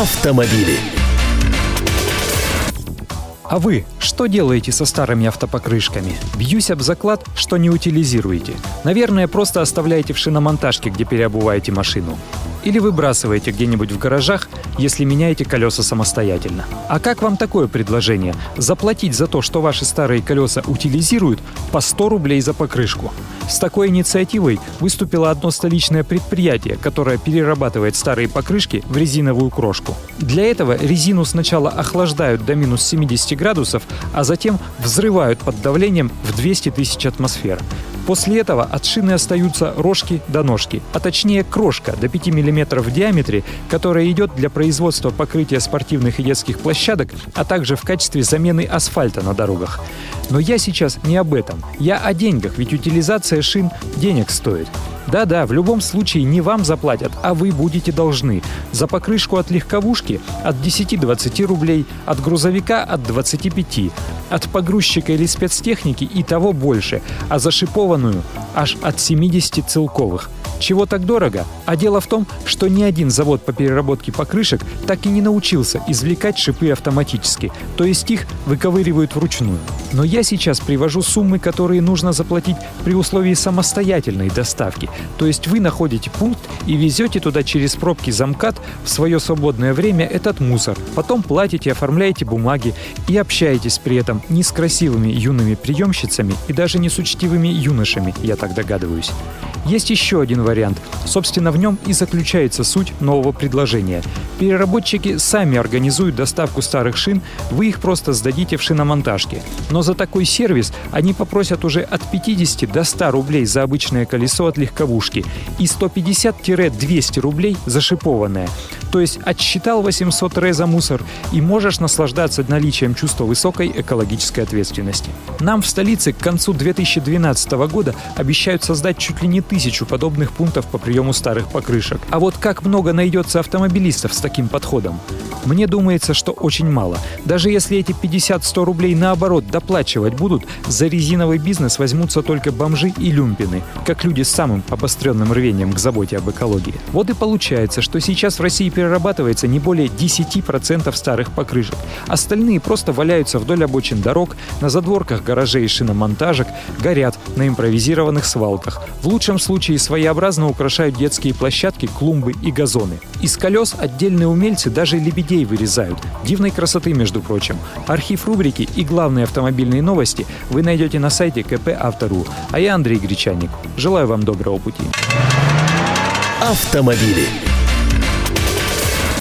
Автомобили. А вы что делаете со старыми автопокрышками? Бьюсь об заклад, что не утилизируете. Наверное, просто оставляете в шиномонтажке, где переобуваете машину. Или выбрасываете где-нибудь в гаражах, если меняете колеса самостоятельно. А как вам такое предложение? Заплатить за то, что ваши старые колеса утилизируют, по 100 рублей за покрышку. С такой инициативой выступило одно столичное предприятие, которое перерабатывает старые покрышки в резиновую крошку. Для этого резину сначала охлаждают до минус 70 градусов, а затем взрывают под давлением в 200 тысяч атмосфер. После этого от шины остаются рожки до ножки, а точнее крошка до 5 мм в диаметре, которая идет для производства покрытия спортивных и детских площадок, а также в качестве замены асфальта на дорогах. Но я сейчас не об этом. Я о деньгах, ведь утилизация шин денег стоит. Да-да, в любом случае не вам заплатят, а вы будете должны. За покрышку от легковушки от 10-20 рублей, от грузовика от 25, от погрузчика или спецтехники и того больше, а за шипованную аж от 70 целковых – чего так дорого? А дело в том, что ни один завод по переработке покрышек так и не научился извлекать шипы автоматически, то есть их выковыривают вручную. Но я сейчас привожу суммы, которые нужно заплатить при условии самостоятельной доставки. То есть вы находите пункт и везете туда через пробки замкат в свое свободное время этот мусор. Потом платите, оформляете бумаги и общаетесь при этом не с красивыми юными приемщицами и даже не с учтивыми юношами, я так догадываюсь. Есть еще один вариант вариант. Собственно, в нем и заключается суть нового предложения. Переработчики сами организуют доставку старых шин, вы их просто сдадите в шиномонтажке. Но за такой сервис они попросят уже от 50 до 100 рублей за обычное колесо от легковушки и 150-200 рублей за шипованное. То есть отсчитал 800 ре за мусор и можешь наслаждаться наличием чувства высокой экологической ответственности. Нам в столице к концу 2012 года обещают создать чуть ли не тысячу подобных пунктов по приему старых покрышек. А вот как много найдется автомобилистов с таким подходом? Мне думается, что очень мало. Даже если эти 50-100 рублей наоборот доплачивать будут, за резиновый бизнес возьмутся только бомжи и люмпины, как люди с самым обостренным рвением к заботе об экологии. Вот и получается, что сейчас в России перерабатывается не более 10% старых покрышек. Остальные просто валяются вдоль обочин дорог, на задворках гаражей и шиномонтажек, горят на импровизированных свалках. В лучшем случае своеобразно украшают детские площадки, клумбы и газоны. Из колес отдельные умельцы даже лебедей вырезают. Дивной красоты, между прочим. Архив рубрики и главные автомобильные новости вы найдете на сайте КП Автору. А я Андрей Гречаник. Желаю вам доброго пути. Автомобили.